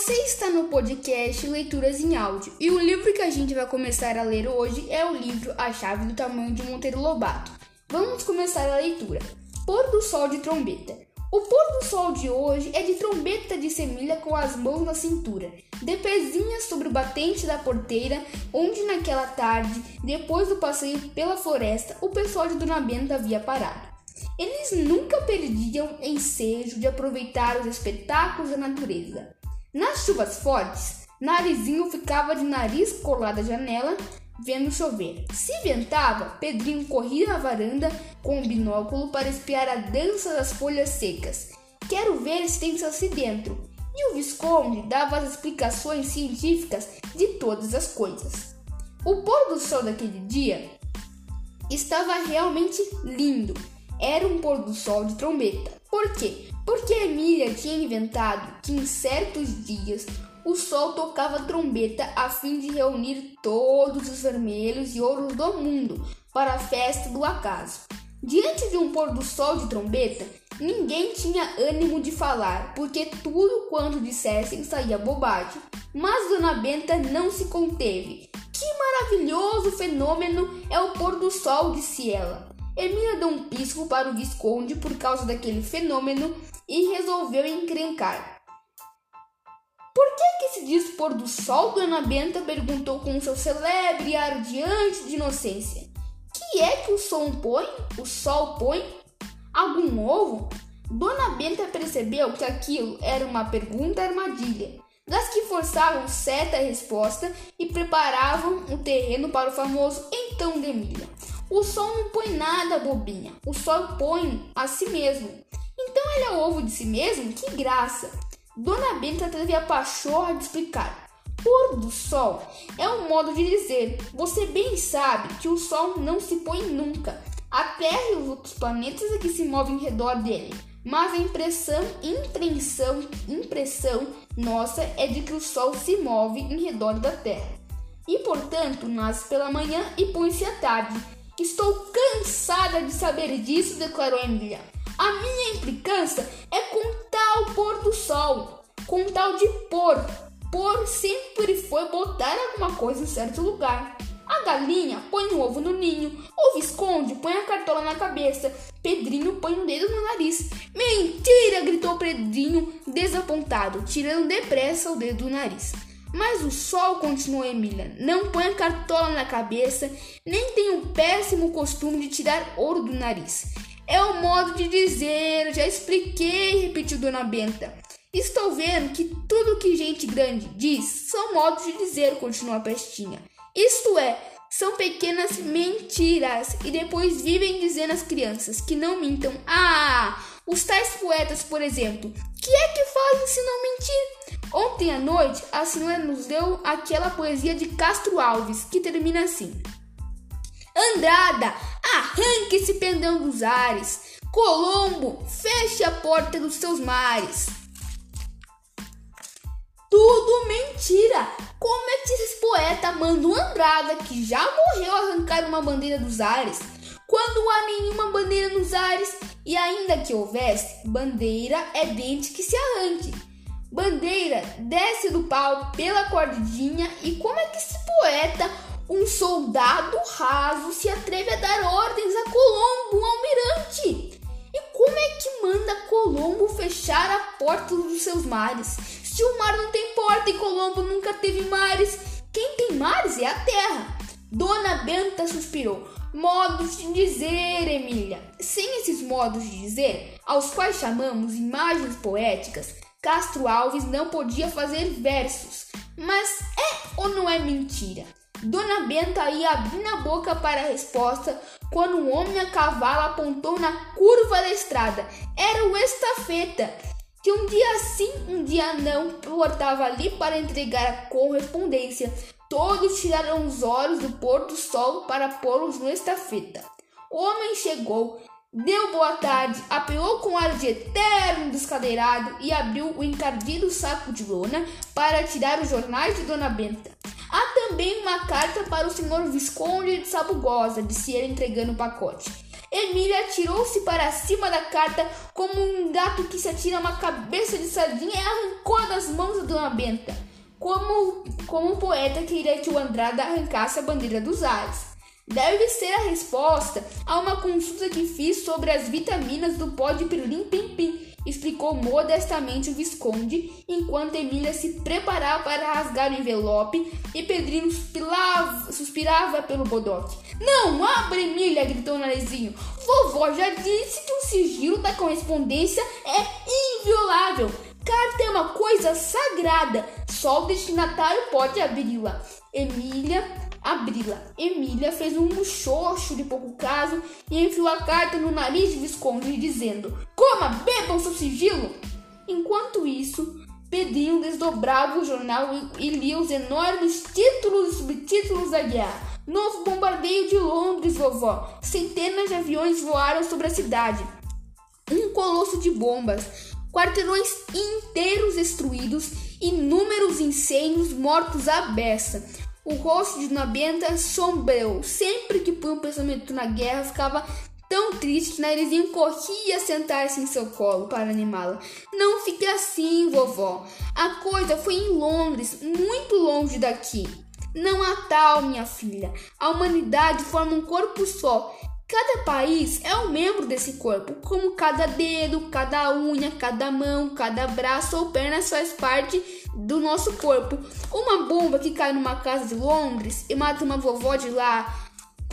Você está no podcast Leituras em Áudio e o livro que a gente vai começar a ler hoje é o livro A Chave do Tamanho de Monteiro Lobato. Vamos começar a leitura. Pôr do Sol de Trombeta. O pôr do sol de hoje é de trombeta de semilha com as mãos na cintura, de pezinhas sobre o batente da porteira, onde naquela tarde, depois do passeio pela floresta, o pessoal de Dona Benta havia parado. Eles nunca perdiam ensejo de aproveitar os espetáculos da natureza. Nas chuvas fortes, Narizinho ficava de nariz colado à janela, vendo chover. Se ventava, Pedrinho corria na varanda com o binóculo para espiar a dança das folhas secas. Quero ver se tem saci dentro. E o Visconde dava as explicações científicas de todas as coisas. O pôr do sol daquele dia estava realmente lindo era um pôr do sol de trombeta. Por quê? Porque Emília tinha inventado que em certos dias o sol tocava trombeta a fim de reunir todos os vermelhos e ouros do mundo para a festa do acaso. Diante de um pôr do sol de trombeta, ninguém tinha ânimo de falar, porque tudo quanto dissessem saía bobagem. Mas Dona Benta não se conteve. Que maravilhoso fenômeno é o pôr do sol, disse ela. Emília deu um pisco para o Visconde por causa daquele fenômeno e resolveu encrencar. Por que, que se diz pôr do sol? Dona Benta perguntou com seu celebre ar diante de inocência. Que é que o sol põe? O sol põe? Algum ovo? Dona Benta percebeu que aquilo era uma pergunta armadilha, das que forçavam certa resposta e preparavam o terreno para o famoso então de Emília. O sol não põe nada, bobinha. O sol põe a si mesmo. Então ele é o ovo de si mesmo? Que graça! Dona Benta teve a pachorra de explicar. Pôr do sol é um modo de dizer. Você bem sabe que o sol não se põe nunca. A Terra e os outros planetas é que se movem em redor dele. Mas a impressão, impressão, impressão nossa é de que o sol se move em redor da Terra. E portanto nasce pela manhã e põe-se à tarde Estou cansada de saber disso, declarou Emília. A minha implicância é com tal pôr do sol, com tal de pôr. Pôr sempre foi botar alguma coisa em certo lugar. A galinha põe um ovo no ninho, o Visconde põe a cartola na cabeça, Pedrinho põe um dedo no nariz. Mentira! gritou Pedrinho, desapontado, tirando depressa o dedo do nariz. Mas o sol, continuou Emília, não põe a cartola na cabeça, nem tem o péssimo costume de tirar ouro do nariz. É o modo de dizer, já expliquei, repetiu Dona Benta. Estou vendo que tudo que gente grande diz são modos de dizer, continuou a pestinha. Isto é, são pequenas mentiras e depois vivem dizendo às crianças que não mintam. Ah, os tais poetas, por exemplo, que é que fazem se não mentir? Ontem à noite, a senhora nos deu aquela poesia de Castro Alves, que termina assim: Andrada, arranque-se pendão dos ares. Colombo, feche a porta dos seus mares. Tudo mentira! Como é que esse poeta manda o Andrada, que já morreu, arrancar uma bandeira dos ares? Quando há nenhuma bandeira nos ares, e ainda que houvesse, bandeira é dente que se arranque. Bandeira desce do pau pela cordinha e como é que esse poeta, um soldado raso, se atreve a dar ordens a Colombo, um almirante? E como é que manda Colombo fechar a porta dos seus mares? Se o mar não tem porta e Colombo nunca teve mares, quem tem mares é a terra. Dona Benta suspirou. Modos de dizer, Emília. Sem esses modos de dizer, aos quais chamamos imagens poéticas, Castro Alves não podia fazer versos. Mas é ou não é mentira? Dona Benta ia abrir a boca para a resposta quando um homem a cavalo apontou na curva da estrada. Era o estafeta, que um dia sim, um dia não, portava ali para entregar a correspondência. Todos tiraram os olhos do pôr do sol para pô-los no estafeta. O homem chegou, Deu boa tarde, apeou com ar de eterno descadeirado e abriu o encardido saco de lona para tirar os jornais de Dona Benta. Também uma carta para o senhor Visconde de Sabugosa, disse ele entregando o pacote. Emília atirou-se para cima da carta como um gato que se atira uma cabeça de sardinha e arrancou das mãos da Dona Benta, como, como um poeta queria que o Andrada arrancasse a bandeira dos ares. Deve ser a resposta a uma consulta que fiz sobre as vitaminas do pó de pirlim pim pim explicou modestamente o Visconde, enquanto Emília se preparava para rasgar o envelope e Pedrinho suspirava, suspirava pelo bodoque. Não abre, Emília! gritou Narizinho. Vovó já disse que o sigilo da correspondência é inviolável. Carta é uma coisa sagrada, só o destinatário pode abri-la. Emília abri-la. Emília fez um muxoxo de pouco caso e enfiou a carta no nariz de Visconde, dizendo: Coma, beba o seu sigilo! Enquanto isso, Pedrinho desdobrava o jornal e lia os enormes títulos e subtítulos da guerra. Novo bombardeio de Londres, vovó. Centenas de aviões voaram sobre a cidade. Um colosso de bombas. Quarteirões inteiros destruídos, inúmeros incêndios mortos à beça. O rosto de Dona Benta sombreou. Sempre que punha um pensamento na guerra, ficava tão triste que Narizinho corria a sentar-se em seu colo para animá-la. Não fique assim, vovó. A coisa foi em Londres, muito longe daqui. Não há tal, minha filha. A humanidade forma um corpo só. Cada país é um membro desse corpo, como cada dedo, cada unha, cada mão, cada braço ou perna faz parte do nosso corpo. Uma bomba que cai numa casa de Londres e mata uma vovó de lá,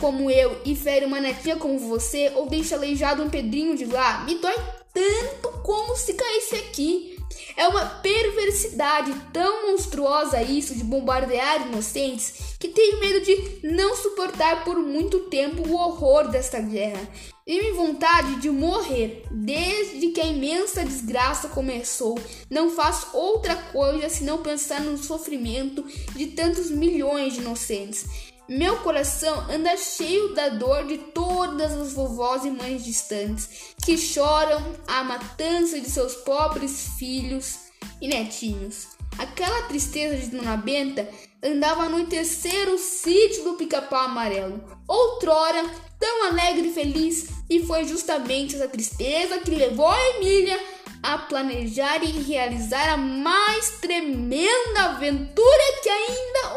como eu, e fere uma netinha como você, ou deixa aleijado um pedrinho de lá, me dói tanto como se caísse aqui. É uma perversidade tão monstruosa isso de bombardear inocentes que tenho medo de não suportar por muito tempo o horror desta guerra. Tive vontade de morrer desde que a imensa desgraça começou. Não faço outra coisa senão pensar no sofrimento de tantos milhões de inocentes. Meu coração anda cheio da dor de todas as vovós e mães distantes que choram a matança de seus pobres filhos e netinhos. Aquela tristeza de Dona Benta andava a anoitecer o sítio do pica-pau amarelo, outrora tão alegre e feliz, e foi justamente essa tristeza que levou a Emília a planejar e realizar a mais tremenda aventura que ainda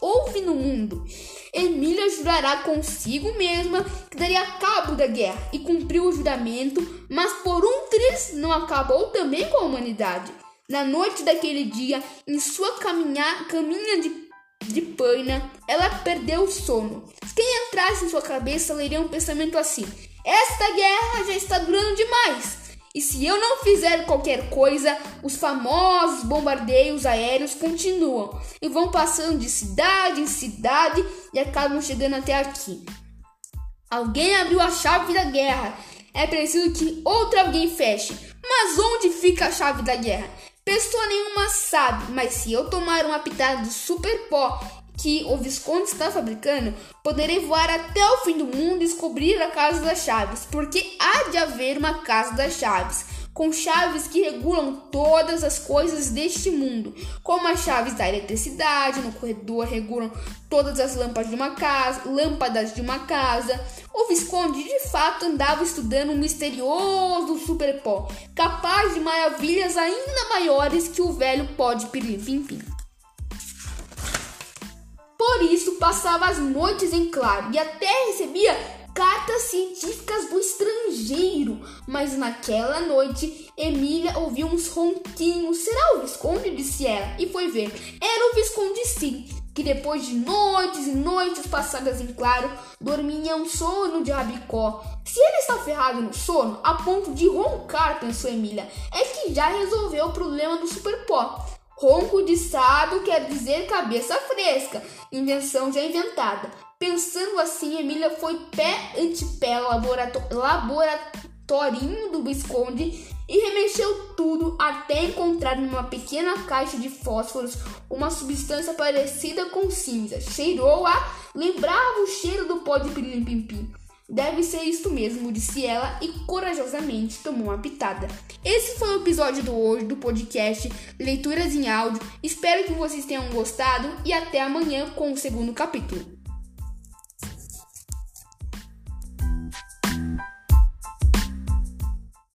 houve no mundo. Emília jurará consigo mesma que daria cabo da guerra e cumpriu o juramento, mas por um triz não acabou também com a humanidade. Na noite daquele dia, em sua caminha, caminha de, de paina, ela perdeu o sono. Quem entrasse em sua cabeça leria um pensamento assim: Esta guerra já está durando demais. E se eu não fizer qualquer coisa, os famosos bombardeios aéreos continuam e vão passando de cidade em cidade e acabam chegando até aqui. Alguém abriu a chave da guerra. É preciso que outro alguém feche. Mas onde fica a chave da guerra? Pessoa nenhuma sabe, mas se eu tomar uma pitada de super pó que o Visconde está fabricando, poderei voar até o fim do mundo e descobrir a Casa das Chaves, porque há de haver uma Casa das Chaves, com chaves que regulam todas as coisas deste mundo, como as chaves da eletricidade, no corredor regulam todas as lâmpadas de uma casa, lâmpadas de uma casa. O Visconde de fato andava estudando um misterioso superpó, capaz de maravilhas ainda maiores que o velho pó de pirlim-pim-pim. Por isso passava as noites em claro e até recebia cartas científicas do estrangeiro. Mas naquela noite, Emília ouviu uns ronquinhos. Será o Visconde? disse ela, e foi ver. Era o Visconde sim, que depois de noites e noites passadas em claro, dormia um sono de rabicó. Se ele está ferrado no sono, a ponto de roncar, pensou Emília, é que já resolveu o problema do superpó. Ronco de sábio quer dizer cabeça fresca, invenção já inventada. Pensando assim, Emília foi pé ante pé ao laboratório do Visconde e remexeu tudo até encontrar numa pequena caixa de fósforos uma substância parecida com cinza. Cheirou-a, lembrava o cheiro do pó de pirim-pim-pim. Deve ser isso mesmo, disse ela e corajosamente tomou uma pitada. Esse foi o episódio do hoje do podcast Leituras em Áudio. Espero que vocês tenham gostado e até amanhã com o segundo capítulo.